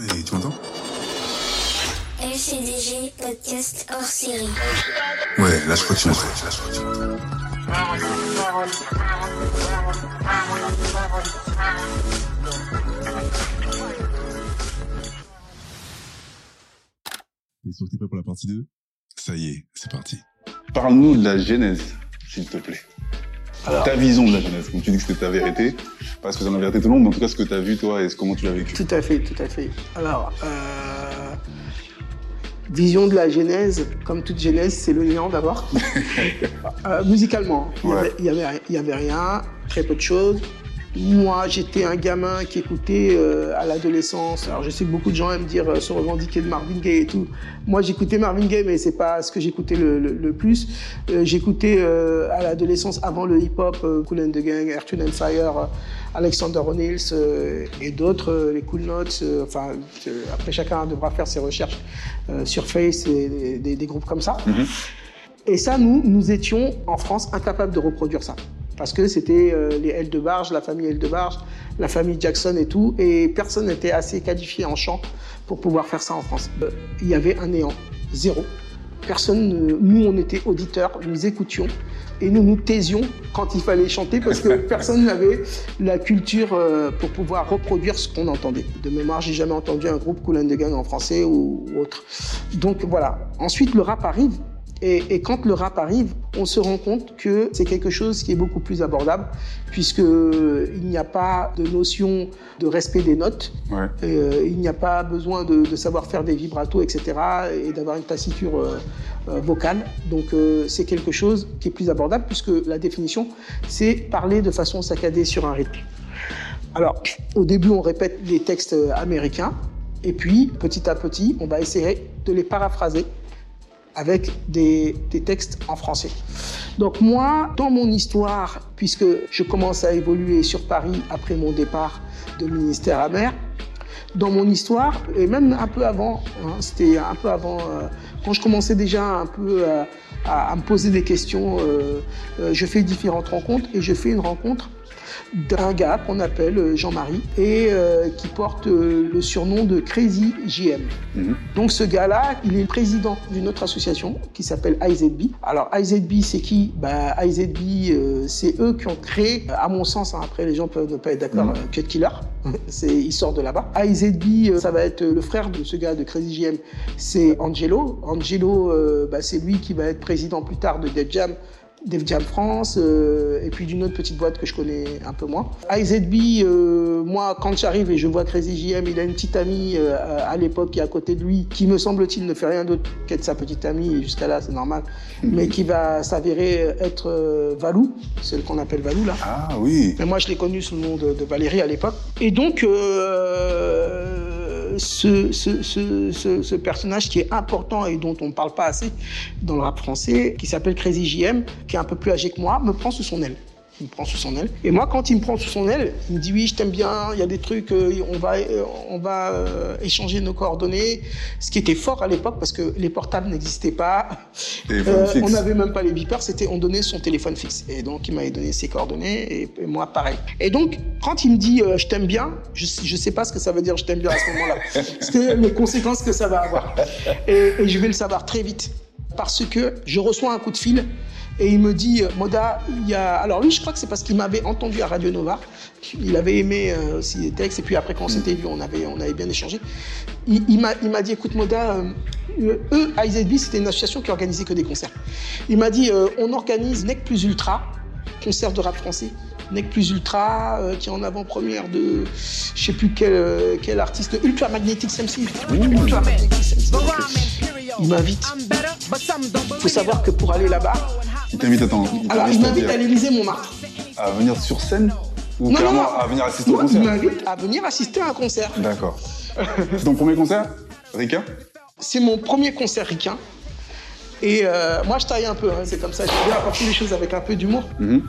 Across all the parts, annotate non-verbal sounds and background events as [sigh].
Et tu m'entends? LCDG podcast hors série. Ouais, là je crois que tu m'entends. Là, je crois que tu m'entends. T'es sûr que t'es prêt pour la partie 2 Ça y est, c'est parti. Parle-nous de la genèse, s'il te plaît. Alors- ta vision de la genèse. Comme tu dis que c'était ta vérité, pas ce que c'est la vérité tout le monde, mais en tout cas ce que tu as vu toi et comment tu l'as vécu. Tout à fait, tout à fait. Alors, euh, vision de la genèse, comme toute genèse, c'est le néant d'abord. [laughs] Euh, musicalement, il y Ouais. avait- il y avait, il y avait rien, très peu de choses. Moi, j'étais un gamin qui écoutait euh, à l'adolescence. Alors, je sais que beaucoup de gens aiment dire euh, se revendiquer de Marvin Gaye et tout. Moi, j'écoutais Marvin Gaye, mais c'est pas ce que j'écoutais le, le- le plus. Euh, j'écoutais à l'adolescence, avant le hip-hop, Cool and the Gang, Wind and Fire, Alexander O'Neill euh, et d'autres, les Cool Notes. enfin, après, chacun devra faire ses recherches sur Face et des- groupes comme ça. Et ça, nous, nous étions en France incapables de reproduire ça. Parce que c'était euh, les L de Barge, la famille L de Barge, la famille Jackson et tout. Et personne n'était assez qualifié en chant pour pouvoir faire ça en France. Euh, Il y avait un néant, zéro. Personne, ne- nous, on était auditeurs, nous écoutions et nous nous taisions quand il fallait chanter parce que [laughs] personne n'avait la culture euh, pour pouvoir reproduire ce qu'on entendait. De mémoire, j'ai jamais entendu un groupe Cool and the Gang en français ou autre. Donc voilà. Ensuite, le rap arrive. Et, et quand le rap arrive, on se rend compte que c'est quelque chose qui est beaucoup plus abordable, puisque il n'y a pas de notion de respect des notes, Ouais. euh, il n'y a pas besoin de, de savoir faire des vibratos, etc., et d'avoir une tassiture euh, euh, vocale. Donc euh, c'est quelque chose qui est plus abordable, puisque la définition, c'est parler de façon saccadée sur un rythme. Alors, au début, on répète les textes euh, américains, et puis, petit à petit, on va essayer de les paraphraser avec des, textes en français. Donc moi, dans mon histoire, puisque je commence à évoluer sur Paris après mon départ de ministère à mer, dans mon histoire, et même un peu avant, hein, c'était un peu avant, euh, quand je commençais déjà un peu à, à- me poser des questions, euh, euh, je fais différentes rencontres et je fais une rencontre d'un gars qu'on appelle euh, Jean-Marie et euh, qui porte euh, le surnom de Crazy JM. Mhm. Donc ce gars-là, il est le président d'une autre association qui s'appelle IZB. Alors IZB, c'est qui? Bah, IZB, euh, c'est eux qui ont créé, à mon sens, hein, après les gens peuvent ne pas être d'accord, Mhm. Cut Killer, [laughs] il sort de là-bas. IZB, ça va être le frère de ce gars de Crazy JM, c'est Angelo. Angelo, bah, c'est lui qui va être président plus tard de Def Jam. Def Jam France, euh, et puis d'une autre petite boîte que je connais un peu moins. IZB, euh, moi, quand j'arrive et je vois Crazy JM, il a une petite amie euh, à l'époque qui est à côté de lui, qui me semble-t-il ne fait rien d'autre qu'être sa petite amie, et jusqu'à là, c'est normal, mais qui va s'avérer être euh, Valou, celle qu'on appelle Valou là. Ah oui. Mais moi, je l'ai connu sous le nom de, de Valérie à l'époque. Et donc, euh, ce, ce- ce- ce- personnage qui est important et dont on ne parle pas assez dans le rap français, qui s'appelle Crazy JM, qui est un peu plus âgé que moi, me prend sous son aile. Il me prend sous son aile. Et moi, quand il me prend sous son aile, il me dit oui, je t'aime bien, il y a des trucs, euh, on va, euh, on va euh, échanger nos coordonnées. Ce qui était fort à l'époque parce que les portables n'existaient pas. Euh, on n'avait même pas les beepers, c'était on donnait son téléphone fixe. Et donc il m'avait donné ses coordonnées et, et moi pareil. Et donc quand il me dit euh, je t'aime bien, je, je sais pas ce que ça veut dire je t'aime bien à ce moment-là. [laughs] Que les conséquences que ça va avoir. Et, et je vais le savoir très vite. Parce que je reçois un coup de fil et il me dit euh, Moda, il y a. Alors lui, je crois que c'est parce qu'il m'avait entendu à Radio Nova. Il avait aimé euh, aussi les textes et puis après quand on s'était vu, on avait, on avait bien échangé. Il, il m'a dit écoute Moda, euh, eux, IZB, c'était une association qui organisait que des concerts. Il m'a dit euh, on organise Nec Plus Ultra, concert de rap français. Nec Plus Ultra, euh, qui est en avant-première de je sais plus quel, euh, quel artiste, Ultra Magnetic MC. Ultra Magnetic MC. Il m'invite. Il faut savoir que pour aller là-bas, Il t'invite à alors à m'invite à l'Élysée Montmartre. à venir sur scène ou Non, non, non. à venir assister au Non, il concert m'invite à venir assister à un concert. D'accord. C'est ton premier concert, Rika C'est mon premier concert ricain. Et euh, moi, je taille un peu, hein, c'est comme ça. J'aime bien apporter les choses avec un peu d'humour. Mhm.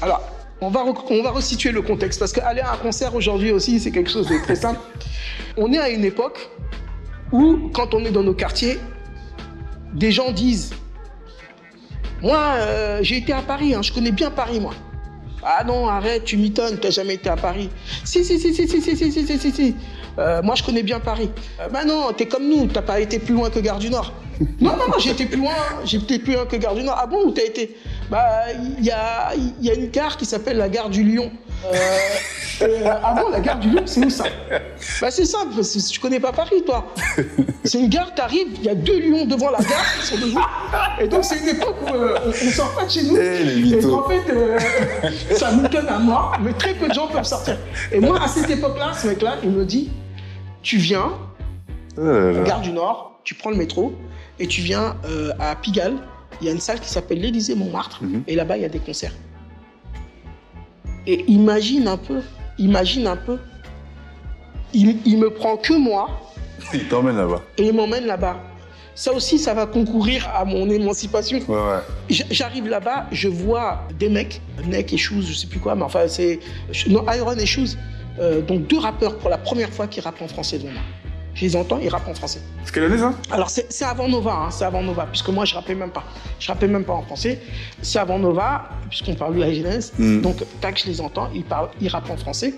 Alors, on va, on va resituer le contexte, parce qu'aller à un concert aujourd'hui aussi, c'est quelque chose de très simple. On est à une époque où, quand on est dans nos quartiers, des gens disent Moi, euh, j'ai été à Paris, hein, je connais bien Paris, moi. Ah non, arrête, tu m'étonnes, t'as jamais été à Paris. Si, si, si, si, si, si, si, si, si, si. Euh, moi, je connais bien Paris. Euh, bah non, t'es comme nous, t'as pas été plus loin que Gare du Nord. Non, non, non, été plus loin, été plus loin que Gare du Nord. Ah bon, où t'as été? Bah, il y a, y a une gare qui s'appelle la gare du Lion. Euh, euh, ah bon, la gare du Lion, c'est où ça? Bah, c'est simple, tu connais pas Paris, toi. C'est une gare, t'arrives, il y a deux lions devant la gare, ils sont debout. Et donc, c'est une époque où euh, on, on sort pas de chez nous. Eh, et mythos. qu'en fait, euh, ça nous donne à mort, mais très peu de gens peuvent sortir. Et moi, à cette époque-là, ce mec-là, il me dit Tu viens, Oh gare du Nord, tu prends le métro et tu viens euh, à Pigalle. Il y a une salle qui s'appelle l'Élysée Montmartre Mhm. et là-bas il y a des concerts. Et imagine un peu, imagine un peu, il, il me prend que moi [laughs] Il t'emmène là-bas. et il m'emmène là-bas. Ça aussi, ça va concourir à mon émancipation. Ouais, ouais. J- J'arrive là-bas, je vois des mecs, Neck et Shoes, je sais plus quoi, mais enfin c'est non Iron et Shoes, euh, donc deux rappeurs pour la première fois qui rappent en français devant moi. Je les entends, ils rappent en français. C'est quelle année ça Alors c'est avant Nova, hein, c'est avant Nova, puisque moi je rappais même pas. Je rappais même pas en français. C'est avant Nova, puisqu'on parle de la jeunesse. Mm. Donc tac, je les entends, ils parlent, ils rappent en français.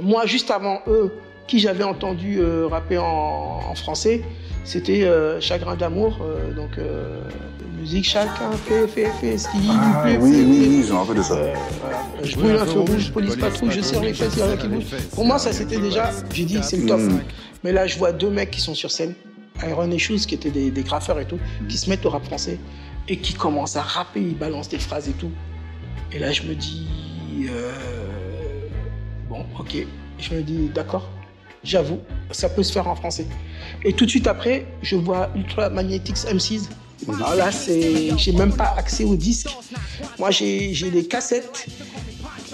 Moi, juste avant eux, qui j'avais entendu euh, rapper en, en français, c'était euh, Chagrin d'amour. euh, donc musique, chacun fait, fait, fait ce qui lui Ah plaît. oui, oui, oui, je me rappelle de ça. Euh, voilà. Je brûle un feu rouge, police patrouille, je serre les fesses, il y en a qui bougent. Pour moi, ça c'était déjà, j'ai dit, c'est le top. Mm. Mais là, je vois deux mecs qui sont sur scène, Iron et Shoes, qui étaient des, des graffeurs et tout, qui se mettent au rap français et qui commencent à rapper, ils balancent des phrases et tout. Et là, je me dis, euh, bon, ok. Je me dis, d'accord, j'avoue, ça peut se faire en français. Et tout de suite après, je vois Ultra Magnetics M6. Là, c'est, j'ai même pas accès au disque. Moi, j'ai, j'ai des cassettes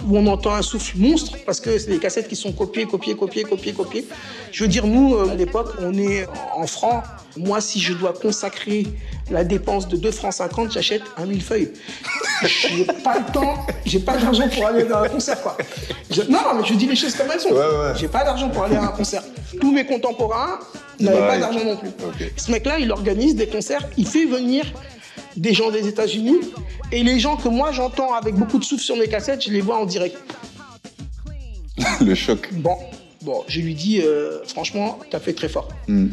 où on entend un souffle monstre parce que c'est des cassettes qui sont copiées, copiées, copiées, copiées, copiées. Je veux dire, nous, euh, à l'époque, on est en francs. Moi, si je dois consacrer la dépense de 2 francs 50, j'achète un millefeuille. J'ai pas le temps, j'ai pas d'argent pour aller dans un concert, quoi. Je- non, mais je dis les choses comme elles sont. Ouais, ouais. J'ai pas d'argent pour aller à un concert. Tous mes contemporains n'avaient pas d'argent non plus. Ce mec-là, il organise des concerts, il fait venir des gens des États-Unis et les gens que moi j'entends avec beaucoup de souffle sur mes cassettes, je les vois en direct. [laughs] Le choc. Bon, bon, je lui dis euh, franchement, t'as fait très fort. Mm.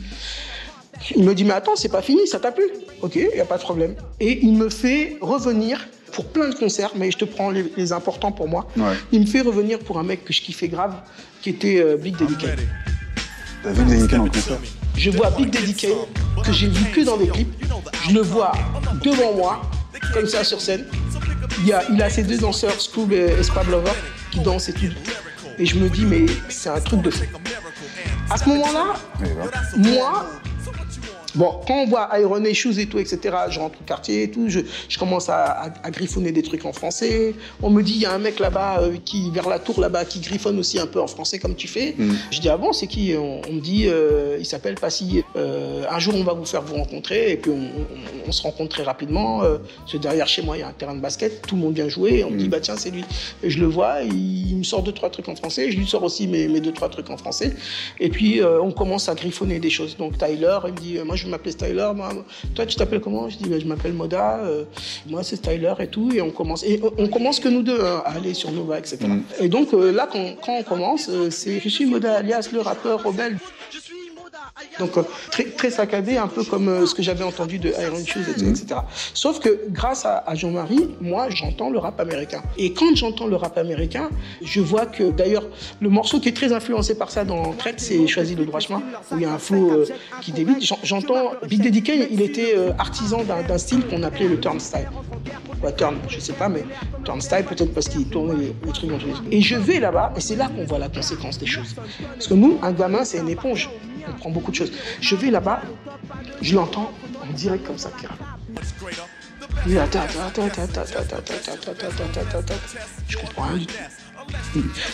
Il me dit mais attends, c'est pas fini, ça t'a plu Ok, y a pas de problème. Et il me fait revenir pour plein de concerts, mais je te prends les, les importants pour moi. Ouais. Il me fait revenir pour un mec que je kiffais grave, qui était euh, Big Daddy Kane. T'as vu les week-ends en concert Je vois Big Daddy Kane, que j'ai vu que dans des clips. Je le vois devant moi, comme ça sur scène. Il, y a, il a ses deux danseurs, Scoob et Espab Lover, qui dansent et tout. Et je me dis, mais c'est un truc de fou. À ce moment-là, moi, bon, quand on voit Iron Shoes et tout, etc., je rentre au quartier et tout, je, je commence à, à- à griffonner des trucs en français. On me dit, il y a un mec là-bas, euh, qui, vers la tour là-bas, qui griffonne aussi un peu en français comme tu fais. Mm. Je dis, ah bon, c'est qui? On, on me dit, euh, il s'appelle Passy. Euh, un jour, on va vous faire vous rencontrer, et puis on, on- on se rencontre très rapidement. Que derrière chez moi, il y a un terrain de basket, tout le monde vient jouer, et on me dit, Mm. bah tiens, c'est lui. Et je le vois, il, il me sort deux, trois trucs en français, je lui sors aussi mes, mes deux, trois trucs en français. Et puis, on commence à griffonner des choses. Donc, Tyler, il me dit, moi, je vais m'appeler Tyler. Moi, toi, tu t'appelles comment? Je dis, bah, je m'appelle Moda. euh, moi, c'est Tyler et tout. Et on commence. Et on- commence que nous deux hein, à aller sur Nova, etc. Mm. Et donc, euh, là, quand, quand on commence, euh, c'est je suis Moda alias le rappeur rebelle. Donc, euh, très, très saccadé, un peu comme euh, ce que j'avais entendu de Iron Shoes, etc. Sauf que grâce à, Jean-Marie, moi, j'entends le rap américain. Et quand j'entends le rap américain, je vois que, d'ailleurs, le morceau qui est très influencé par ça dans Traite, c'est Choisis le droit chemin, où il y a un flow euh, qui débite. J'en- J'entends, Big Daddy Kane, il était artisan d'un style qu'on appelait le turnstyle. Ouais, turn, je sais pas, mais turnstyle, peut-être parce qu'il tournait les, les trucs dans tous les. Et je vais là-bas, et c'est là qu'on voit la conséquence des choses. Parce que nous, un gamin, c'est une éponge comprend beaucoup de choses. Je vais là-bas, je l'entends en direct comme ça, Kira. Je comprends rien.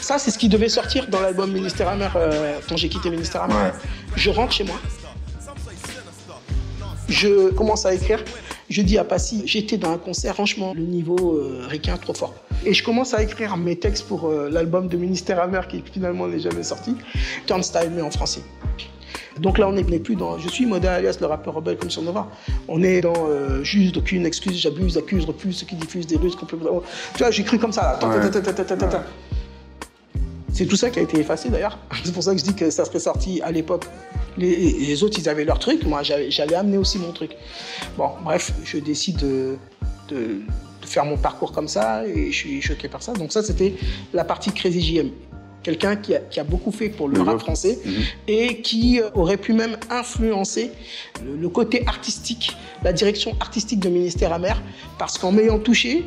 Ça, c'est ce qui devait sortir dans l'album Ministère Amer euh, quand j'ai quitté Ministère Amer. Ouais. Je rentre chez moi. Je commence à écrire. Je dis à Passy, j'étais dans un concert, franchement, le niveau euh, requin trop fort. Et je commence à écrire mes textes pour l'album de Ministère Amer qui finalement n'est jamais sorti, Turnstile, mais en français. Donc là, on n'est plus dans Je suis Moda alias le rappeur rebelle comme sur Nova. On est dans euh, juste aucune excuse, j'abuse, accuse, refuse ceux qui diffusent des russes complètement. Tu vois, j'écris comme ça. là. C'est tout ça qui a été effacé d'ailleurs. [laughs] C'est pour ça que je dis que ça serait sorti à l'époque. Les, les autres, ils avaient leur truc. Moi, j'allais j'allais amener aussi mon truc. Bon, bref, je décide de, de- de faire mon parcours comme ça et je suis choqué par ça. Donc ça, c'était la partie Crazy JM. Quelqu'un qui a, qui a beaucoup fait pour le rap français Mhm. et qui euh, aurait pu même influencer le, le côté artistique, la direction artistique de Ministère Amer, parce qu'en m'ayant touché,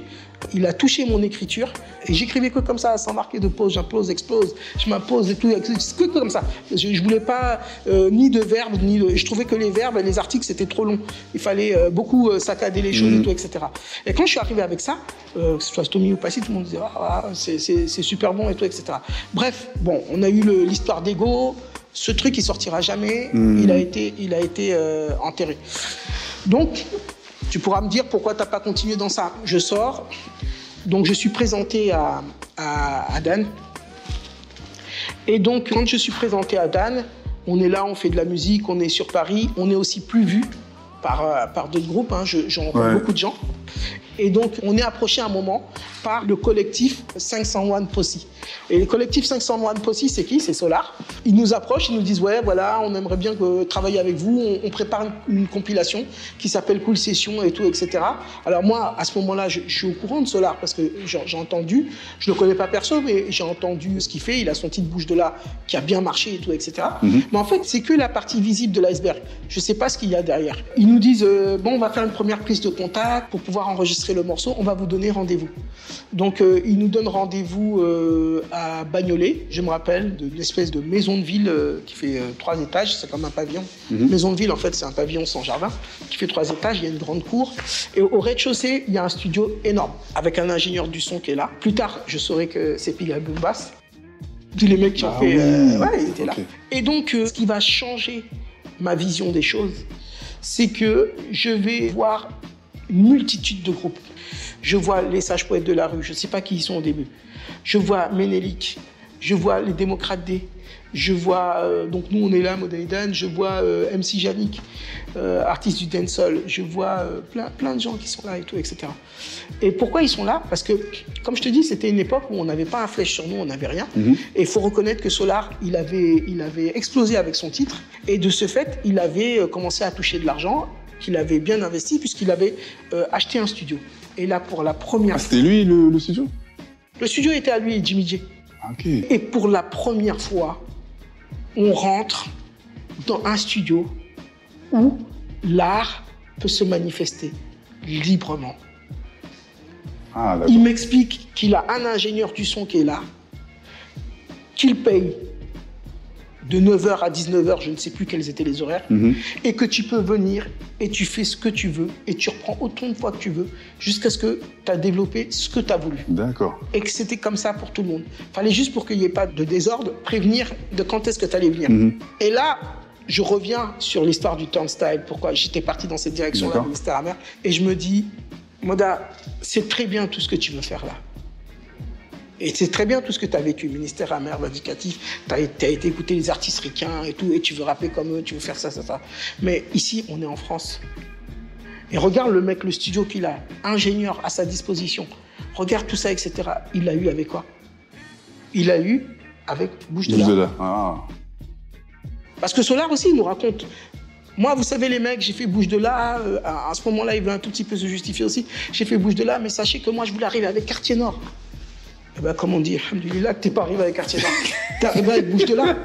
il a touché mon écriture et j'écrivais que comme ça, sans marquer de pause, j'impose, explose, je m'impose et tout, que comme ça. Je, je voulais pas euh, ni de verbes, ni de. Je trouvais que les verbes et les articles c'était trop long. Il fallait euh, beaucoup euh, saccader les choses et tout, etc. Et quand je suis arrivé avec ça, que ce soit Stomy ou Passy, tout le monde disait ah, ah, c'est- super bon et tout, etc. Bref, bon, on a eu l'histoire d'ego. Ce truc, il sortira jamais. Mhm. Il a été, il a été euh, enterré. Donc, tu pourras me dire pourquoi tu n'as pas continué dans ça. Je sors, donc je suis présenté à, à, à Dan. Et donc, quand je suis présenté à Dan, on est là, on fait de la musique, on est sur Paris, on est aussi plus vu par, euh, par d'autres groupes, hein, je- j'en rencontre Ouais. beaucoup de gens. Et donc, on est approché à un moment par le collectif 501 Posse. Et le collectif 501 Posse, c'est qui? C'est Solar. Ils nous approchent, ils nous disent Ouais, voilà, on aimerait bien que- travailler avec vous. On, on prépare une, une compilation qui s'appelle Cool Session et tout, etc. Alors, moi, à ce moment-là, je, je suis au courant de Solar parce que j'ai entendu, je ne le connais pas perso, mais j'ai entendu ce qu'il fait. Il a son titre Bouge de là qui a bien marché et tout, etc. Mais en fait, c'est que la partie visible de l'iceberg. Je ne sais pas ce qu'il y a derrière. Ils nous disent euh, Bon, on va faire une première prise de contact pour pouvoir enregistrer le morceau. On va vous donner rendez-vous. Donc, euh, ils nous donnent rendez-vous euh, à Bagnolet. Je me rappelle d'une espèce de maison de ville euh, qui fait trois étages. C'est comme un pavillon. Maison de ville, en fait, c'est un pavillon sans jardin qui fait trois étages. Il y a une grande cour. Et au rez-de-chaussée, il y a un studio énorme avec un ingénieur du son qui est là. Plus tard, je saurai que c'est Pigalle Bass. Tous les mecs qui ont Ah fait. oui. ouais, il était là. Et donc, ce qui va changer ma vision des choses, c'est que je vais voir une multitude de groupes. Je vois les sages poètes de la rue, je ne sais pas qui ils sont au début. Je vois Ménélique, je vois les démocrates D, je vois, euh, donc nous on est là, Modaidan, je vois euh, MC Janik, euh, artiste du dancehall, je vois plein, plein de gens qui sont là et tout, etc. Et pourquoi ils sont là? Parce que, comme je te dis, c'était une époque où on n'avait pas un flèche sur nous, on n'avait rien. Mhm. Et il faut reconnaître que Solar, il avait, il avait explosé avec son titre. Et de ce fait, il avait commencé à toucher de l'argent, qu'il avait bien investi, puisqu'il avait euh, acheté un studio. Et là, pour la première Ah, fois, c'était lui le, le studio? Le studio était à lui, Jimmy J. Ah. Et pour la première fois, on rentre dans un studio où l'art peut se manifester librement. Ah. Il m'explique qu'il a un ingénieur du son qui est là, qu'il paye de 9h à 19h, je ne sais plus quels étaient les horaires, Mhm. et que tu peux venir et tu fais ce que tu veux et tu reprends autant de fois que tu veux jusqu'à ce que tu as développé ce que tu as voulu. D'accord. Et que c'était comme ça pour tout le monde. Fallait juste pour qu'il n'y ait pas de désordre, prévenir de quand est-ce que tu allais venir. Mhm. Et là, je reviens sur l'histoire du turnstile, pourquoi j'étais parti dans cette direction-là, amer, et je me dis, Moda, c'est très bien tout ce que tu veux faire là. Et c'est très bien tout ce que tu as vécu, ministère amer, vindicatif, tu as, été écouter les artistes ricains et tout, et tu veux rapper comme eux, tu veux faire ça, ça, ça. Mais ici, on est en France. Et regarde le mec, le studio qu'il a, ingénieur à sa disposition. Regarde tout ça, etc. Il l'a eu avec quoi? Il l'a eu avec Bouche de de là. là. Ah. Parce que Solar aussi, il nous raconte. Moi, vous savez, les mecs, j'ai fait bouge de là. euh, à à ce moment-là, il veut un tout petit peu se justifier aussi. J'ai fait bouge de là, mais sachez que moi, je voulais arriver avec Quartier Nord. Ben, comme on dit, alhamdoulilah, que t'es pas arrivé avec Quartier Nord. T'es arrivé avec Bouge de là.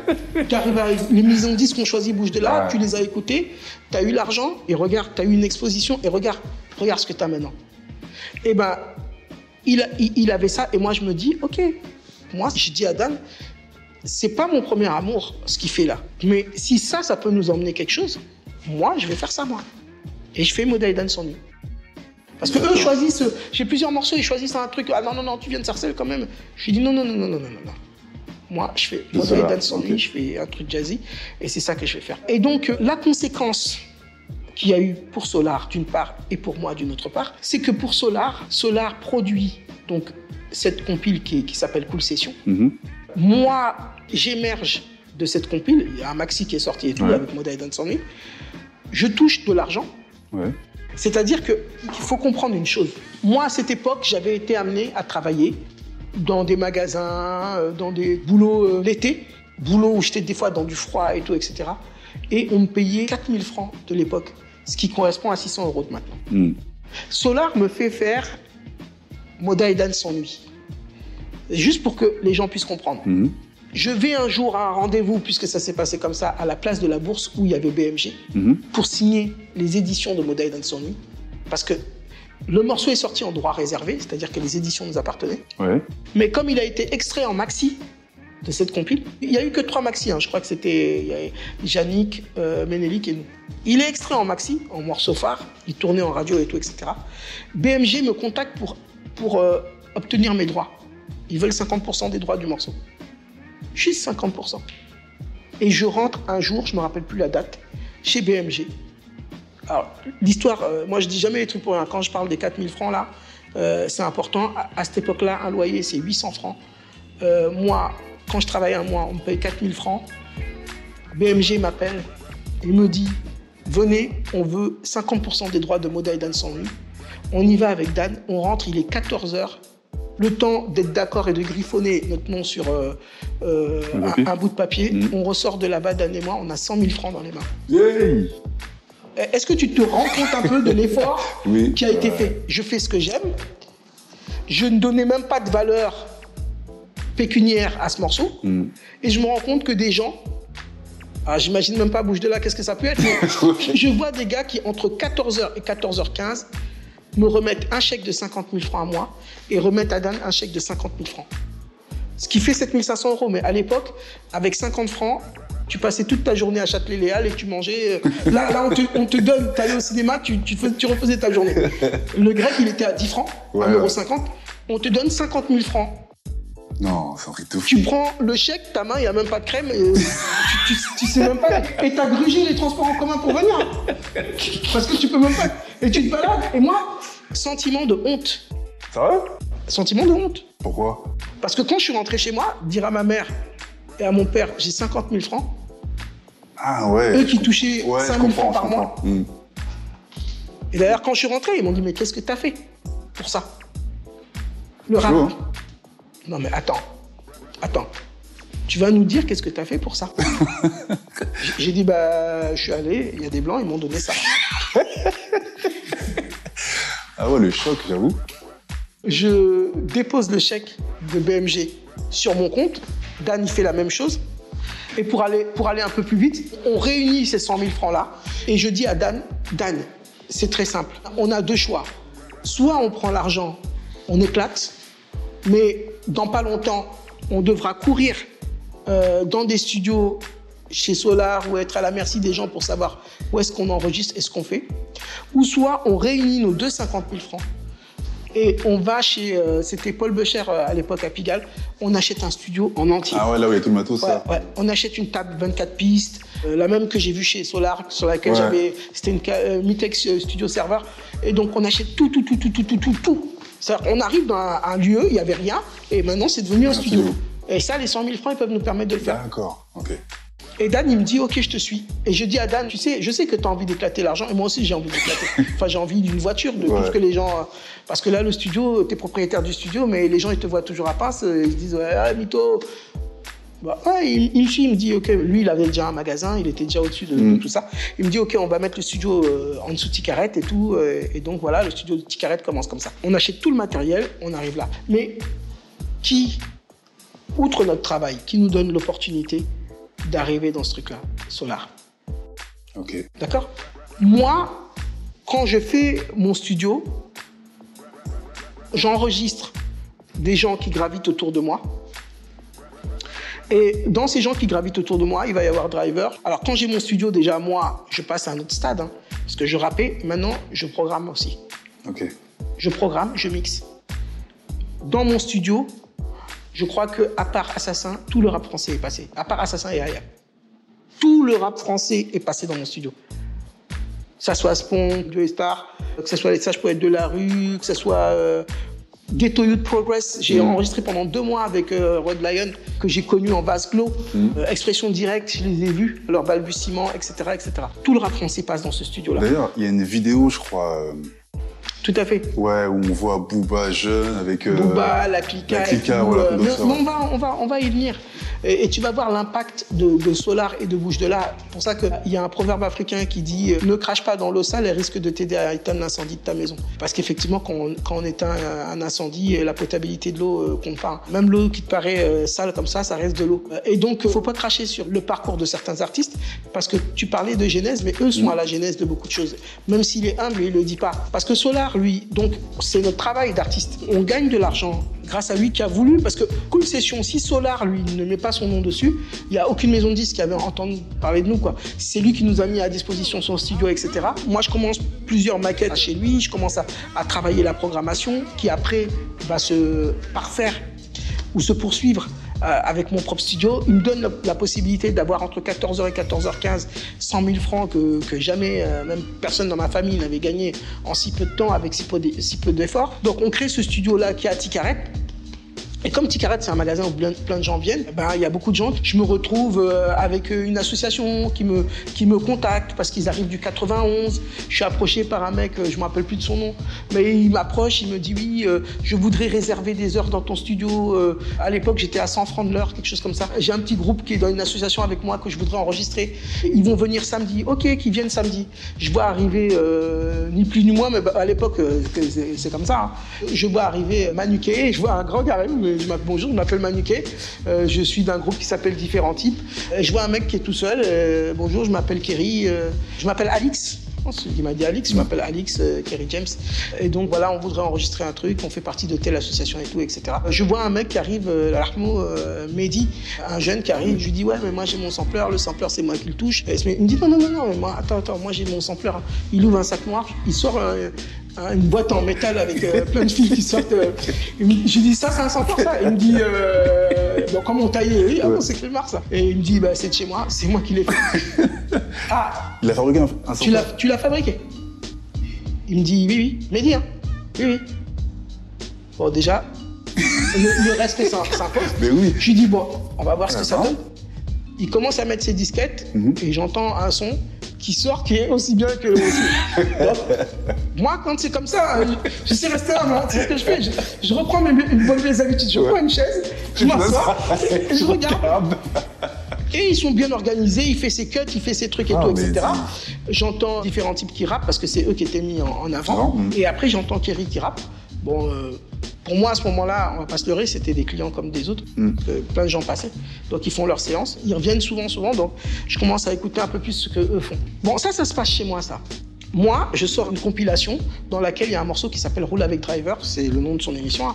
T'es arrivé avec les maisons de disques qui ont choisi Bouge de là. Ouais. Tu les as écoutés. T'as eu l'argent. Et regarde, t'as eu une exposition. Et regarde, regarde ce que t'as maintenant. Eh ben, il, a- il, il avait ça. Et moi, je me dis, OK. Moi, j'ai dit à Dan, c'est pas mon premier amour, ce qu'il fait là. Mais si ça, ça peut nous emmener quelque chose, moi, je vais faire ça, moi. Et je fais Modèle Dan lui. Parce que eux choisissent, j'ai plusieurs morceaux, ils choisissent un truc, ah non, non, non, tu viens de Sarcelles quand même. Je lui dis non, non, non, non, non, non, non. Moi, je fais C'est Modèle ça, Dan sans ok. lui, je fais un truc jazzy, et c'est ça que je vais faire. Et donc, euh, la conséquence qu'il y a eu pour Solar d'une part et pour moi d'une autre part, c'est que pour Solar, Solar produit donc cette compile qui, qui s'appelle Cool Session. Mhm. Moi, j'émerge de cette compile. Il y a un maxi qui est sorti et tout Ouais. avec Moda Dan Sanui. Je touche de l'argent. Ouais. C'est-à-dire qu'il faut comprendre une chose. Moi, à cette époque, j'avais été amené à travailler dans des magasins, euh, dans des boulots euh, l'été, boulots où j'étais des fois dans du froid et tout, etc. Et on me payait 4000 francs de l'époque, ce qui correspond à 600 euros de maintenant. Hmm. Solar me fait faire Moda et Dan s'ennuie. Juste pour que les gens puissent comprendre. Mhm. Je vais un jour à un rendez-vous, puisque ça s'est passé comme ça, à la place de la bourse où il y avait BMG, Mhm. pour signer les éditions de Moda et Dan s'ennuie. Parce que le morceau est sorti en droit réservé, c'est-à-dire que les éditions nous appartenaient. Ouais. Mais comme il a été extrait en maxi de cette compile, il n'y a eu que trois maxi. hein. Je crois que c'était Yannick, euh, Ménélique et nous. Il est extrait en maxi, en morceau phare. Il tournait en radio et tout, etc. BMG me contacte pour, pour euh, obtenir mes droits. Ils veulent 50% des droits du morceau. Juste 50%. Et je rentre un jour, je ne me rappelle plus la date, chez BMG. Alors, l'histoire, euh, moi je dis jamais les trucs pour rien. Quand je parle des 4000 francs là, euh, c'est important. À, cette époque-là, un loyer c'est 800 francs. Euh, moi, quand je travaille un mois, on me paye 4000 francs. BMG m'appelle, il me dit Venez, on veut 50% des droits de Moda et Dan. On y va avec Dan, on rentre, il est 14h. Le temps d'être d'accord et de griffonner notre nom sur euh, euh, Un bout de papier, Mhm. on ressort de là-bas, Dan et moi, on a 100 000 francs dans les mains. Yay Est-ce que tu te rends compte un peu de l'effort [laughs] Oui. qui a été fait? Je fais ce que j'aime. Je ne donnais même pas de valeur pécuniaire à ce morceau. Hmm. Et je me rends compte que des gens, ah, j'imagine même pas bouge de là, qu'est-ce que ça peut être, mais [laughs] je vois des gars qui, entre 14h et 14h15, me remettent un chèque de 50 000 francs à moi et remettent à Dan un chèque de 50 000 francs. Ce qui fait 7 500 euros. Mais à l'époque, avec 50 francs, tu passais toute ta journée à Châtelet-Léal et tu mangeais. euh, Là, là on, te, on te donne, tu allais au cinéma, tu, tu, fais- tu refaisais ta journée. Le grec, il était à 10 francs, Ouais, 1,50€. On te donne 50 000 francs. Non, truc de fou. Tu prends le chèque, ta main, il n'y a même pas de crème, et, tu, tu, tu sais même pas. Et t'as grugé les transports en commun pour venir. Parce que tu peux même pas. Et tu te balades. Et moi, sentiment de honte. Sérieux Sentiment de honte. Pourquoi? Parce que quand je suis rentré chez moi, dire à ma mère et à mon père, j'ai 50 000 francs, Ah ouais. eux qui touchaient Ouais, 5 je 000 comprends, francs par mois. Hmm. Et d'ailleurs, quand je suis rentré, ils m'ont dit, mais qu'est-ce que t'as fait pour ça? Le rap. Non mais attends, attends. Tu vas nous dire qu'est-ce que tu as fait pour ça [laughs] J'ai dit, bah, je suis allé, il y a des blancs, ils m'ont donné ça. Ah ouais, le choc, j'avoue. Je dépose le chèque de BMG sur mon compte. Dan, il fait la même chose. Et pour aller, pour aller un peu plus vite, on réunit ces 100 000 francs-là. Et je dis à Dan, Dan, c'est très simple. On a deux choix. Soit on prend l'argent, on éclate, mais dans pas longtemps, on devra courir euh, dans des studios chez Solar ou être à la merci des gens pour savoir où est-ce qu'on enregistre et ce qu'on fait. Ou soit on réunit nos deux 50 000 francs et on va chez, euh, c'était Paul Becher euh, à l'époque à Pigalle, on achète un studio en entier. Ah ouais, là où il y a tout le matos, Ouais, ça. ouais. On achète une table 24 pistes, euh, la même que j'ai vue chez Solar, sur laquelle Ouais. j'avais. C'était une Mitex Studio Server. Et donc, on achète tout, tout, tout, tout, tout, tout, tout, tout. On arrive dans un, un lieu, il n'y avait rien, et maintenant, c'est devenu un studio. Et ça, les 100 000 francs, ils peuvent nous permettre de le faire. D'accord, ok. Et Dan, il me dit, OK, je te suis. Et je dis à Dan, tu sais, je sais que tu as envie d'éclater l'argent, et moi aussi, j'ai envie d'éclater. [laughs] enfin, j'ai envie d'une voiture, de tout Ouais. ce que les gens. Parce que là, le studio, tu es propriétaire du studio, mais les gens, ils te voient toujours à passe, euh, ils se disent, ouais, ah, mytho. Bah, ouais, il, il me suit, il me dit, OK, lui, il avait déjà un magasin, il était déjà au-dessus de, de Mm. tout ça. Il me dit, OK, on va mettre le studio euh, en dessous de Ticaret et tout. euh, et donc, voilà, le studio de Ticaret commence comme ça. On achète tout le matériel, on arrive là. Mais qui, outre notre travail, qui nous donne l'opportunité d'arriver dans ce truc-là Solar? Ok. D'accord? Moi, quand je fais mon studio, j'enregistre des gens qui gravitent autour de moi. Et dans ces gens qui gravitent autour de moi, il va y avoir Driver. Alors quand j'ai mon studio, déjà moi, je passe à un autre stade. hein, parce que je rappais, maintenant, je programme aussi. Ok. Je programme, je mixe. Dans mon studio, je crois que à part Assassin, tout le rap français est passé. À part Assassin et Aya. Tout le rap français est passé dans mon studio. Que ça soit Spon, Joey Star, que ce soit les sages poètes de la rue, que ce soit euh, Ghetto Youth Progress. J'ai Mm. enregistré pendant deux mois avec euh, Rod Lion, que j'ai connu en vase clos. Mm. Euh, Expression directe, je les ai vus, leurs balbutiements, etc., etc. Tout le rap français passe dans ce studio-là. D'ailleurs, il y a une vidéo, je crois, euh, Tout à fait. Ouais, où on voit Booba jeune avec. euh, Booba, la Clica, la Clica, voilà, euh, mais- mais on va, on va, on va y venir. Et, et tu vas voir l'impact de, de Solar et de Bouche de là. C'est pour ça qu'il y a un proverbe africain qui dit euh, ne crache pas dans l'eau sale, elle risque de t'aider à éteindre l'incendie de ta maison. Parce qu'effectivement, quand on, quand on éteint un, un incendie, la potabilité de l'eau euh, compte pas. Même l'eau qui te paraît euh, sale comme ça, ça reste de l'eau. Euh, Et donc, il faut pas cracher sur le parcours de certains artistes, parce que tu parlais de genèse, mais eux sont à la genèse de beaucoup de choses. Même s'il est humble, il le dit pas. Parce que Solar, lui, donc, c'est notre travail d'artiste. On gagne de l'argent grâce à lui qui a voulu, parce que Cool Session, si Solar, lui, ne met pas son nom dessus, il n'y a aucune maison de disques qui avait entendu parler de nous, quoi. C'est lui qui nous a mis à disposition son studio, etc. Moi, je commence plusieurs maquettes chez lui, je commence à, travailler la programmation, qui après va se parfaire ou se poursuivre avec mon propre studio. Il me donne la, possibilité d'avoir entre 14h et 14h15 100 000 francs que, que jamais, euh, même personne dans ma famille n'avait gagné en si peu de temps avec si peu d'efforts. Donc on crée ce studio-là qui est à Ticaret. Et comme Ticaret, c'est un magasin où plein, de gens viennent, eh ben, il y a beaucoup de gens. Je me retrouve euh, avec euh, une association qui me, qui me contacte parce qu'ils arrivent du 91. Je suis approché par un mec, euh, je ne me rappelle plus de son nom, mais il m'approche, il me dit oui, je voudrais réserver des heures dans ton studio. À l'époque, j'étais à 100 francs de l'heure, quelque chose comme ça. J'ai un petit groupe qui est dans une association avec moi que je voudrais enregistrer. Ils vont venir samedi. Ok, qu'ils viennent samedi. Je vois arriver, ni plus ni moins, mais bah, à l'époque, c'est c'est comme ça. hein. Je vois arriver Manuquet, je vois un grand carême, je bonjour, je m'appelle Manuquet, Euh, je suis d'un groupe qui s'appelle Différents Types. Euh, je vois un mec qui est tout seul, euh, bonjour, je m'appelle Kerry, je m'appelle Alix. Je pense qu'il m'a dit Alix, je m'appelle Alix Kerry James. Et donc voilà, on voudrait enregistrer un truc, on fait partie de telle association et tout, etc. Je vois un mec qui arrive, l'Armo Mehdi, un jeune qui arrive, je lui dis ouais, mais moi j'ai mon sampleur, le sampleur c'est moi qui le touche. Il me dit non, non, non, non, mais moi, attends, attends, moi j'ai mon sampleur. Il ouvre un sac noir, il sort un- une boîte en métal avec euh, plein de fils qui sortent. euh. Dit- lui dis ça, c'est un sampleur ça. Il me dit euh, bon, comment on taillait Oui, ah bon, c'est Clémar ça. Et il me dit bah, c'est de chez moi, c'est moi qui l'ai fait. [laughs] ah, Il a fabriqué un, un tu l'as, sample. tu l'as fabriqué Il me dit oui, oui. Mehdi, hein Oui, oui. Bon, déjà, le, le respect s'im- s'impose. Mais oui. Je lui dis bon, on va voir ce que ça D'accord. donne. Il commence à mettre ses disquettes Mhm. et j'entends un son qui sort qui est aussi bien que Donc, moi, quand c'est comme ça, je sais rester là, moi. C'est ce que je fais. Je, je reprends mes, une bonne vieille habitudes. Je prends une chaise, je m'assois et je regarde. Et ils sont bien organisés, il fait ses cuts, il fait ses trucs et Ah, tout, etc. J'entends différents types qui rappent parce que c'est eux qui étaient mis en, en avant. Et après, j'entends Kerry qui rappe. Bon, euh, pour moi, à ce moment-là, on va pas se leurrer, c'était des clients comme des autres. Mm. Euh, plein de gens passaient. Donc, ils font leur séance. Ils reviennent souvent, souvent. Donc, je commence à écouter un peu plus ce qu'eux font. Bon, ça, ça se passe chez moi, ça. Moi, je sors une compilation dans laquelle il y a un morceau qui s'appelle Roule avec Driver. C'est le nom de son émission.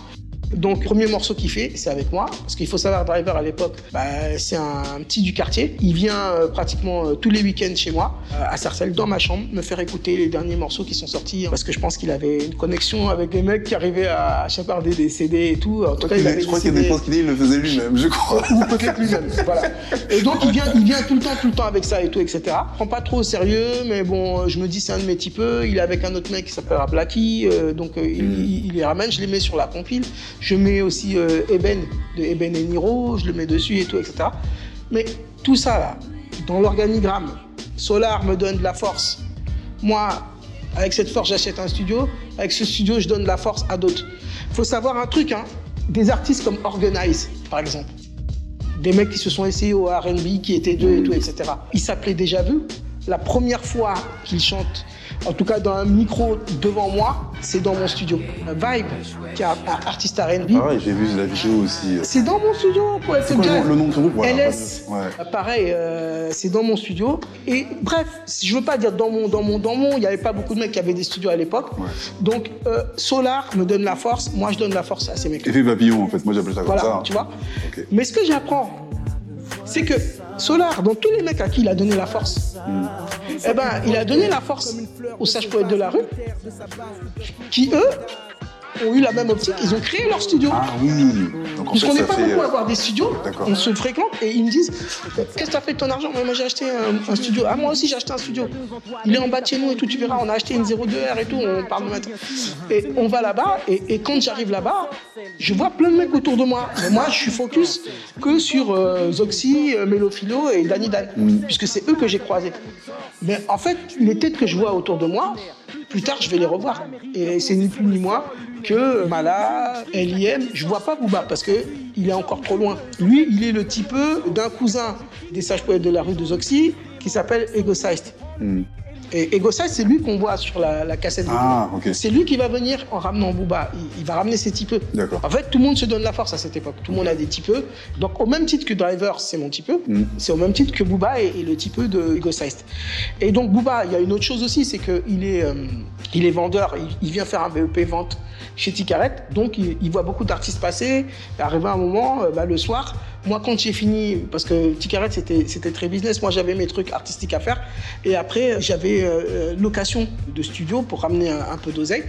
Hein. Donc, premier morceau qu'il fait, c'est avec moi. Parce qu'il faut savoir, Driver, à l'époque, bah, c'est un petit du quartier. Il vient euh, pratiquement euh, tous les week-ends chez moi, euh, à Sarcelles, dans ma chambre, me faire écouter les derniers morceaux qui sont sortis. Parce que je pense qu'il avait une connexion avec des mecs qui arrivaient à chaparder des CD et tout. En tout cas, il avait Je crois qu'il y a des CD fois qu'il il le faisait lui-même, je crois. ou peut-être lui-même. [laughs] Voilà. Et donc il vient, il vient tout le temps, tout le temps avec ça et tout, etc. Je prends pas trop au sérieux, mais bon, je me dis c'est un de mes types. Il est avec un autre mec qui s'appelle Blacky, euh, donc il, il- il les ramène, je les mets sur la compile. Je mets aussi euh, Eben de Eben et Niro, je le mets dessus et tout, etc. Mais tout ça là, dans l'organigramme, Solar me donne de la force. Moi, avec cette force, j'achète un studio. Avec ce studio, je donne de la force à d'autres. faut savoir un truc, hein. Des artistes comme Organize, par exemple. Des mecs qui se sont essayés au R&B, qui étaient deux et tout, etc. Ils s'appelaient Déjà Vu. La première fois qu'ils chantent, en tout cas dans un micro devant moi, c'est dans mon studio. Vibe, qui est un artiste R&B, Ah ouais, j'ai vu la vidéo aussi. c'est dans mon studio pour être le nom- de ton groupe Voilà, LS. Ouais. Euh, Pareil, euh, c'est dans mon studio. Et bref, je veux pas dire dans mon, dans mon, dans mon. Il n'y avait pas beaucoup de mecs qui avaient des studios à l'époque. Ouais. Donc euh, Solar me donne la force. Moi, je donne la force à ces mecs. Effet papillon, en fait. Moi, j'appelle ça comme Voilà, ça. tu vois. Mais ce que j'apprends, c'est que Solar, dans tous les mecs à qui il a donné la force, Hmm. eh ben, il a donné la force aux sages poètes de la rue, qui eux ont eu la même optique. Ils ont créé leur studio. Ah oui. Donc, en Parce fait, qu'on n'est pas fait. beaucoup à euh, avoir des studios, on se fréquente et ils me disent Qu'est-ce que tu as fait de ton argent? Moi j'ai acheté un, un studio. Ah, moi aussi j'ai acheté un studio. Il est en bas de chez nous et tout, tu verras, on a acheté une 02R et tout, on parle de mettre. Et on va là-bas et, et quand j'arrive là-bas, je vois plein de mecs autour de moi. Mais moi je suis focus que sur euh, Zoxy, euh, Mélophilo et Danny Dan, puisque c'est eux que j'ai croisés. Mais en fait, les têtes que je vois autour de moi, plus tard, je vais les revoir. Et c'est ni plus ni moins que Mala, LIM. Je vois pas Booba parce que il est encore trop loin. Lui, il est le type d'un cousin des sages poètes de la rue de Zoxy qui s'appelle Egocist. Hmm. Et Egocist, c'est lui qu'on voit sur la, la cassette. de Ah, Booba. ok. C'est lui qui va venir en ramenant Booba. Il, il va ramener ses typeux. D'accord. En fait, tout le monde se donne la force à cette époque. Tout le monde a des typeux. Donc, au même titre que Driver, c'est mon typeux, Mm. c'est au même titre que Booba est, est le typeux de Egocist. Et donc, Booba, il y a une autre chose aussi, c'est qu'il est, euh, il est vendeur. Il, il vient faire un BEP vente chez Ticaret. Donc, il, il voit beaucoup d'artistes passer. Et arrivé un moment, euh, bah, le soir, moi, quand j'ai fini, parce que Ticaret, c'était c'était très business, moi, j'avais mes trucs artistiques à faire. Et après, j'avais euh, location de studio pour ramener un, un peu d'oseille.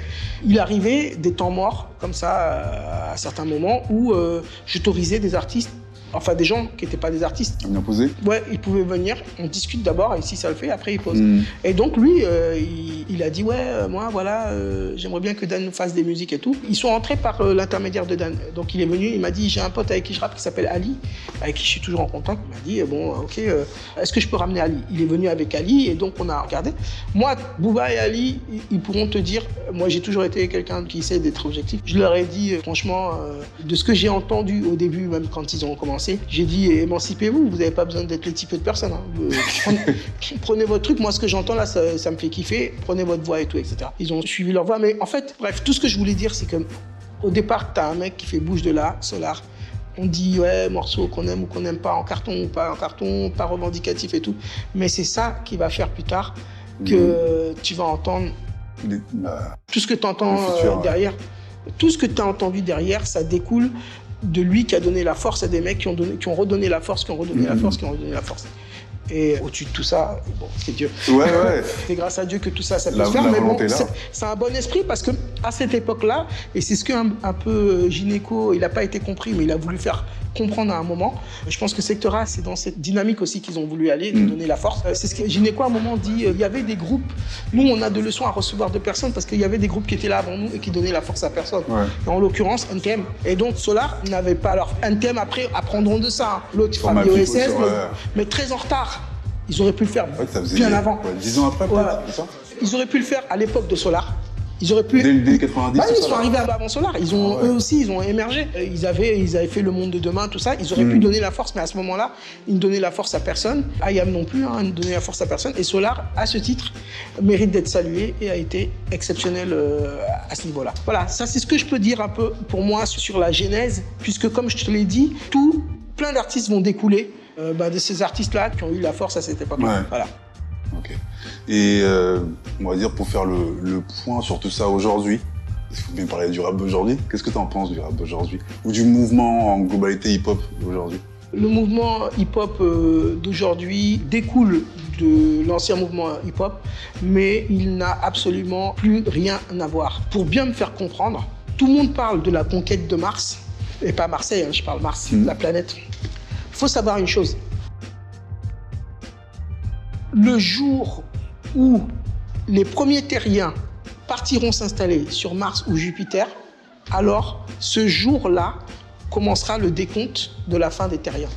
Il arrivait des temps morts, comme ça, euh, à certains moments, où euh, j'autorisais des artistes, enfin des gens qui n'étaient pas des artistes. Venir poser Ouais, ils pouvaient venir, on discute d'abord, et si ça le fait, après ils posent. Hmm. Et donc lui, euh, il, il a dit ouais, euh, moi voilà, euh, j'aimerais bien que Dan nous fasse des musiques et tout. Ils sont entrés par l'intermédiaire de Dan. Donc il est venu, il m'a dit j'ai un pote avec qui je rappe qui s'appelle Ali, avec qui je suis toujours en contact. Il m'a dit bon ok, est-ce que je peux ramener Ali? Il est venu avec Ali et donc on a regardé. Moi, Bouba et Ali, ils, ils pourront te dire, moi j'ai toujours été quelqu'un qui essaie d'être objectif. Je leur ai dit franchement de ce que j'ai entendu au début, même quand ils ont commencé, j'ai dit émancipez-vous, vous n'avez pas besoin d'être les types de personnes. hein. Euh, [laughs] prenez, prenez votre truc, moi ce que j'entends là, ça, ça me fait kiffer, prenez votre voix et tout, etc. Ils ont suivi leur voix, mais en fait, bref, tout ce que je voulais dire, c'est que au départ, tu as un mec qui fait bouge de là, Solar. On dit, ouais, morceau qu'on aime ou qu'on n'aime pas, en carton ou pas en carton, pas revendicatif et tout. Mais c'est ça qui va faire plus tard que tu vas entendre bah, tout ce que tu entends Le futur, ouais. derrière. Tout ce que tu as entendu derrière, ça découle de lui qui a donné la force à des mecs qui ont, donné, qui ont redonné la force, qui ont redonné la Mhm. force, qui ont redonné la force. Et au-dessus de tout ça, bon, c'est Dieu. Ouais, ouais. [laughs] C'est grâce à Dieu que tout ça, ça peut La- se faire. mais bon, c'est un bon esprit parce que à cette époque-là, et c'est ce qu'un un peu euh, Gynéco, il n'a pas été compris, mais il a voulu faire comprendre à un moment. Je pense que Secteur A, c'est dans cette dynamique aussi qu'ils ont voulu aller, de Mm. donner la force. Euh, C'est ce que Gynéco, à un moment, dit, euh, il y avait des groupes, nous, on a de leçons à recevoir de personnes parce qu'il y avait des groupes qui étaient là avant nous et qui donnaient la force à personne. Ouais. Et en l'occurrence, NTM. Et donc, Solar n'avait pas. Alors, NTM, après, apprendront de ça. hein. L'autre, Format Fabio Pipo, SS, ouais. l'autre- mais très en retard. Ils auraient pu le faire Ouais, bien avant. ouais, 10 ans après, Ouais. ça Ils auraient pu le faire à l'époque de Solar. Ils auraient pu. Dès, dès 90, Bah, ils sont arrivés avant Solar. Ils ont, ouais. eux aussi, ils ont émergé. Euh, Ils avaient, ils avaient fait le monde de demain, tout ça. Ils auraient pu Mm. donner la force, mais à ce moment-là, ils ne donnaient la force à personne. Ayam non plus, hein, ils ne donnaient la force à personne. Et Solar, à ce titre, mérite d'être salué et a été exceptionnel euh, à ce niveau-là. Voilà, ça c'est ce que je peux dire un peu pour moi sur la genèse, puisque comme je te l'ai dit, tout, plein d'artistes vont découler euh, bah, de ces artistes-là qui ont eu la force à cette époque-là. Ouais. Voilà. Et euh, on va dire pour faire le, le point sur tout ça aujourd'hui, il faut bien parler du rap d'aujourd'hui. Qu'est-ce que tu en penses du rap d'aujourd'hui? Ou du mouvement en globalité hip-hop d'aujourd'hui? Le mouvement hip-hop euh, d'aujourd'hui découle de l'ancien mouvement hip-hop, mais il n'a absolument plus rien à voir. Pour bien me faire comprendre, tout le monde parle de la conquête de Mars, et pas Marseille, hein, je parle Mars, Mhm. la planète. Il faut savoir une chose. Le jour où les premiers terriens partiront s'installer sur Mars ou Jupiter, alors ce jour-là commencera le décompte de la fin des terriens.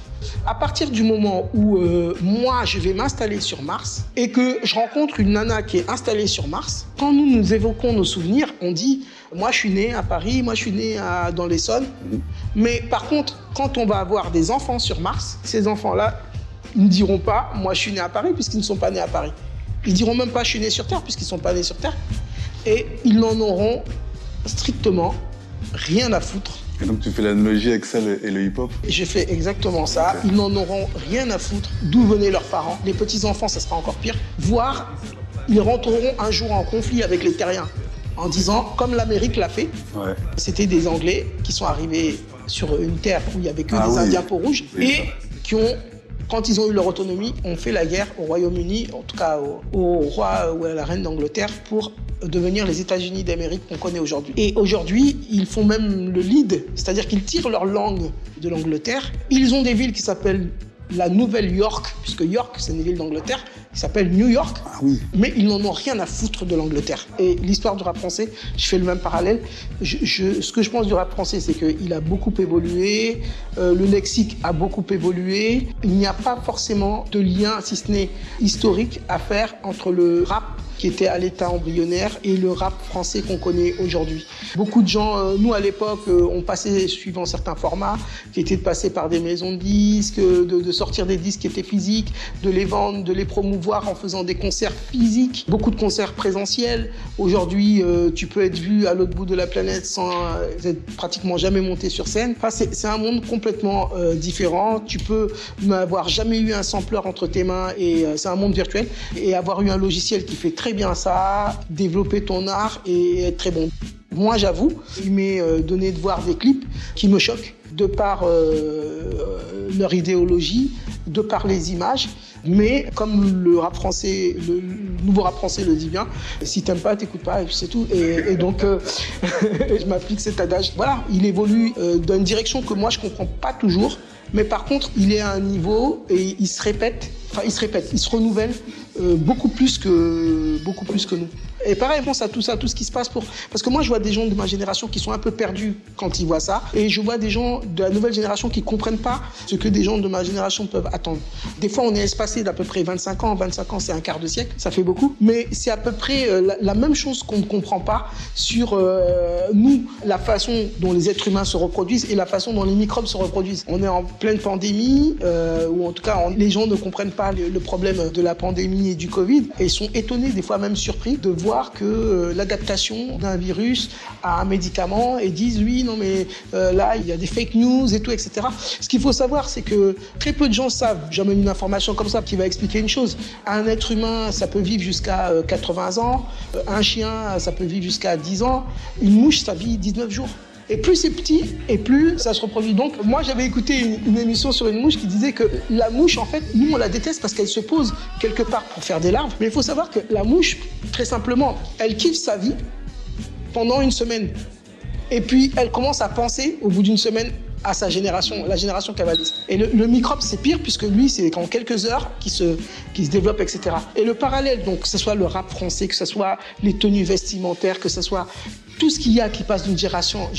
À partir du moment où euh, moi je vais m'installer sur Mars et que je rencontre une nana qui est installée sur Mars, quand nous nous évoquons nos souvenirs, on dit moi je suis né à Paris, moi je suis né à- dans l'Essonne. Mais par contre, quand on va avoir des enfants sur Mars, ces enfants-là ils ne diront pas moi je suis né à Paris puisqu'ils ne sont pas nés à Paris. Ils diront même pas je suis né sur Terre puisqu'ils ne sont pas nés sur Terre. Et ils n'en auront strictement rien à foutre Et donc tu fais l'analogie avec ça et le hip-hop? J'ai fait exactement ça. Ils n'en auront rien à foutre d'où venaient leurs parents. Les petits-enfants, ça sera encore pire. Voire, ils rentreront un jour en conflit avec les terriens en disant, comme l'Amérique l'a fait, Ouais. c'était des Anglais qui sont arrivés sur une terre où il n'y avait que Ah des oui. Indiens peau rouge Oui, et qui ont, quand ils ont eu leur autonomie, ont fait la guerre au Royaume-Uni, en tout cas au, au roi ou à la reine d'Angleterre, pour devenir les États-Unis d'Amérique qu'on connaît aujourd'hui. Et aujourd'hui, ils font même le lead, c'est-à-dire qu'ils tirent leur langue de l'Angleterre. Ils ont des villes qui s'appellent la Nouvelle York, puisque York, c'est une ville d'Angleterre, qui s'appelle New York Ah oui. mais ils n'en ont rien à foutre de l'Angleterre. Et l'histoire du rap français, je fais le même parallèle. Je, je- ce que je pense du rap français, c'est qu'il a beaucoup évolué, euh, le lexique a beaucoup évolué. Il n'y a pas forcément de lien, si ce n'est historique, à faire entre le rap qui était à l'état embryonnaire et le rap français qu'on connaît aujourd'hui. Beaucoup de gens, euh, nous à l'époque, euh, on passait suivant certains formats, qui étaient de passer par des maisons de disques, de, de sortir des disques qui étaient physiques, de les vendre, de les promouvoir en faisant des concerts physiques, beaucoup de concerts présentiels. Aujourd'hui, euh, tu peux être vu à l'autre bout de la planète sans être pratiquement jamais monté sur scène. Enfin, c'est un monde complètement différent. Tu peux n'avoir jamais eu un sampler entre tes mains et c'est un monde virtuel et avoir eu un logiciel qui fait très bien ça, développer ton art et être très bon. Moi, j'avoue, il m'est euh, donné de voir des clips qui me choquent de par euh, leur idéologie, de par les images. Mais comme le rap français, le nouveau rap français le dit bien, si t'aimes pas, t'écoutes pas, c'est tout. Et, donc, euh, [laughs] je m'applique cet adage. Voilà, il évolue dans une direction que moi je comprends pas toujours, mais par contre, il est à un niveau et il se répète. Enfin, il se répète, il se renouvelle beaucoup plus que beaucoup plus que nous. Et pareil, pense à tout ça, tout ce qui se passe pour. Parce que moi, je vois des gens de ma génération qui sont un peu perdus quand ils voient ça. Et je vois des gens de la nouvelle génération qui ne comprennent pas ce que des gens de ma génération peuvent attendre. Des fois, on est espacé d'à peu près 25 ans. 25 ans, c'est un quart de siècle. Ça fait beaucoup. Mais c'est à peu près euh, la, même chose qu'on ne comprend pas sur euh, nous, la façon dont les êtres humains se reproduisent et la façon dont les microbes se reproduisent. On est en pleine pandémie, euh, ou en tout cas, les gens ne comprennent pas le, le problème de la pandémie et du Covid et sont étonnés, des fois même surpris, de voir que euh, l'adaptation d'un virus à un médicament et disent oui, non mais euh, là il y a des fake news et tout, etc. Ce qu'il faut savoir, c'est que très peu de gens savent. J'amène une information comme ça qui va expliquer une chose. Un être humain, ça peut vivre jusqu'à 80 euh, ans. Un chien, ça peut vivre jusqu'à 10 ans. Une mouche, ça vit 19 jours. Et plus c'est petit, et plus ça se reproduit. Donc, moi, j'avais écouté une, émission sur une mouche qui disait que la mouche, en fait, nous, on la déteste parce qu'elle se pose quelque part pour faire des larves. Mais il faut savoir que la mouche, très simplement, elle kiffe sa vie pendant une semaine. Et puis, elle commence à penser, au bout d'une semaine, à sa génération, la génération cavaliste. Et le, microbe, c'est pire puisque lui, c'est en quelques heures qu'il se, qui se développe, etc. Et le parallèle, donc, que ce soit le rap français, que ce soit les tenues vestimentaires, que ce soit tout ce qu'il y a qui passe d'une génération,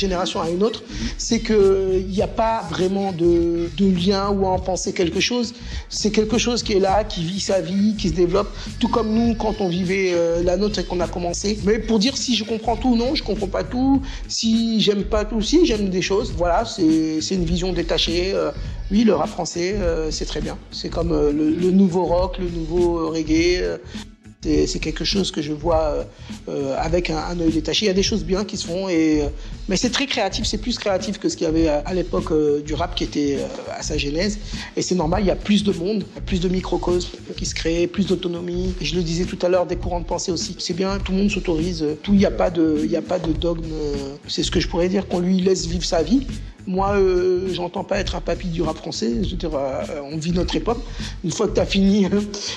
à une autre, c'est qu'il n'y a pas vraiment de, lien ou à en penser quelque chose. C'est quelque chose qui est là, qui vit sa vie, qui se développe, tout comme nous quand on vivait euh, la nôtre et qu'on a commencé. Mais pour dire si je comprends tout, non, je comprends pas tout. Si j'aime pas tout, si j'aime des choses. Voilà, c'est une vision détachée. Euh, oui, le rap français, euh, c'est très bien. C'est comme le, le, nouveau rock, le nouveau reggae. C'est quelque chose que je vois euh, euh, avec un, œil détaché. Il y a des choses bien qui se font, et, euh, mais c'est très créatif, c'est plus créatif que ce qu'il y avait à, l'époque du rap qui était à sa genèse. Et c'est normal, il y a plus de monde, plus de microcosmes qui se créent, plus d'autonomie. Je le disais tout à l'heure, des courants de pensée aussi. C'est bien, tout le monde s'autorise, il n'y a pas de dogme. C'est ce que je pourrais dire, qu'on lui laisse vivre sa vie. Moi, euh, j'entends pas être un papy du rap français. Je veux dire, euh, on vit notre époque. Une fois que tu as fini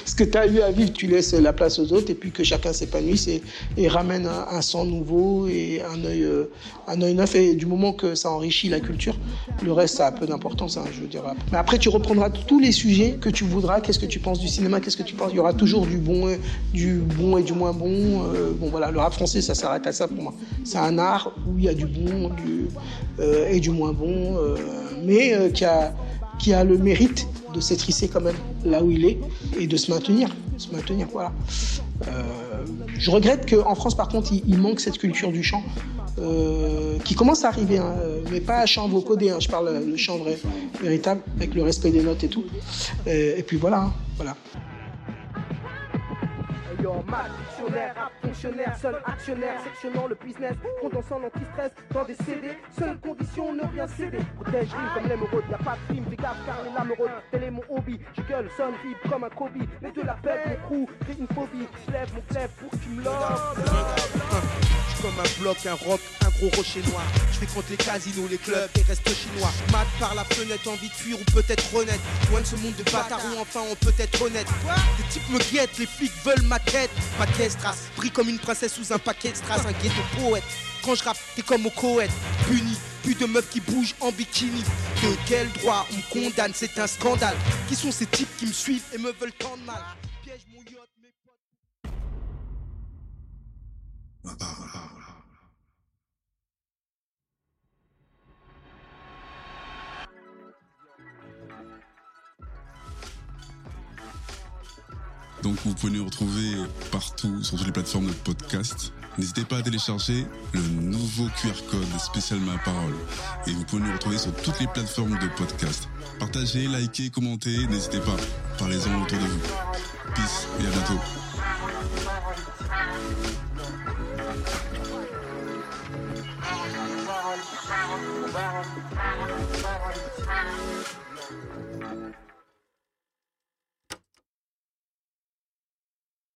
ce que tu as eu à vivre, tu laisses la place aux autres et puis que chacun s'épanouisse et, et, ramène un, sang nouveau et un œil, euh, un œil neuf. Et du moment que ça enrichit la culture, le reste, ça a peu d'importance. Hein, je veux dire. Mais après, tu reprendras tous les sujets que tu voudras. Qu'est-ce que tu penses du cinéma? Qu'est-ce que tu penses? Il y aura toujours du bon, du bon et du moins bon. bon, voilà, le rap français, ça s'arrête à ça pour moi. C'est un art où il y a du bon du, et du moins bon euh, mais euh, qui, a, qui a le mérite de s'étrisser quand même là où il est et de se maintenir. Se maintenir voilà. Euh, je regrette qu'en France, par contre, il, manque cette culture du chant qui commence à arriver, hein, mais pas à chant vocodé. Hein, je parle le chant vrai, véritable, avec le respect des notes et tout. Et, puis voilà, hein, voilà. Rap fonctionnaire, seul actionnaire, sectionnant le business, condensant l'anti-stress dans des CD, seule condition, ne rien céder. Protège rime comme l'émeraude, y'a pas de crime, fais gaffe car les lames tel est mon hobby, je gueule, sonne, vibre comme un Kobe, mais de la fête, mon crew, crée une phobie, je lève mon clef pour que tu me comme un bloc, un rock, un gros rocher noir. Je fréquente les casinos, les clubs et restes chinois. Mat par la fenêtre, envie de fuir ou peut-être renaître. Loin de ce monde de bâtards où enfin on peut être honnête. Des types me guettent, les flics veulent ma tête. Ma caisse brille comme une princesse sous un paquet de strass, un ghetto poète. Quand je rappe, t'es comme au Coët, puni. Plus de meufs qui bougent en bikini. De quel droit on me condamne? C'est un scandale. Qui sont ces types qui me suivent et me veulent tant de mal? Piège mon Donc vous pouvez nous retrouver partout sur toutes les plateformes de podcast. N'hésitez pas à télécharger le nouveau QR code spécial Ma Parole. Et vous pouvez nous retrouver sur toutes les plateformes de podcast. Partagez, likez, commentez, n'hésitez pas. Parlez-en autour de vous. Peace et à bientôt.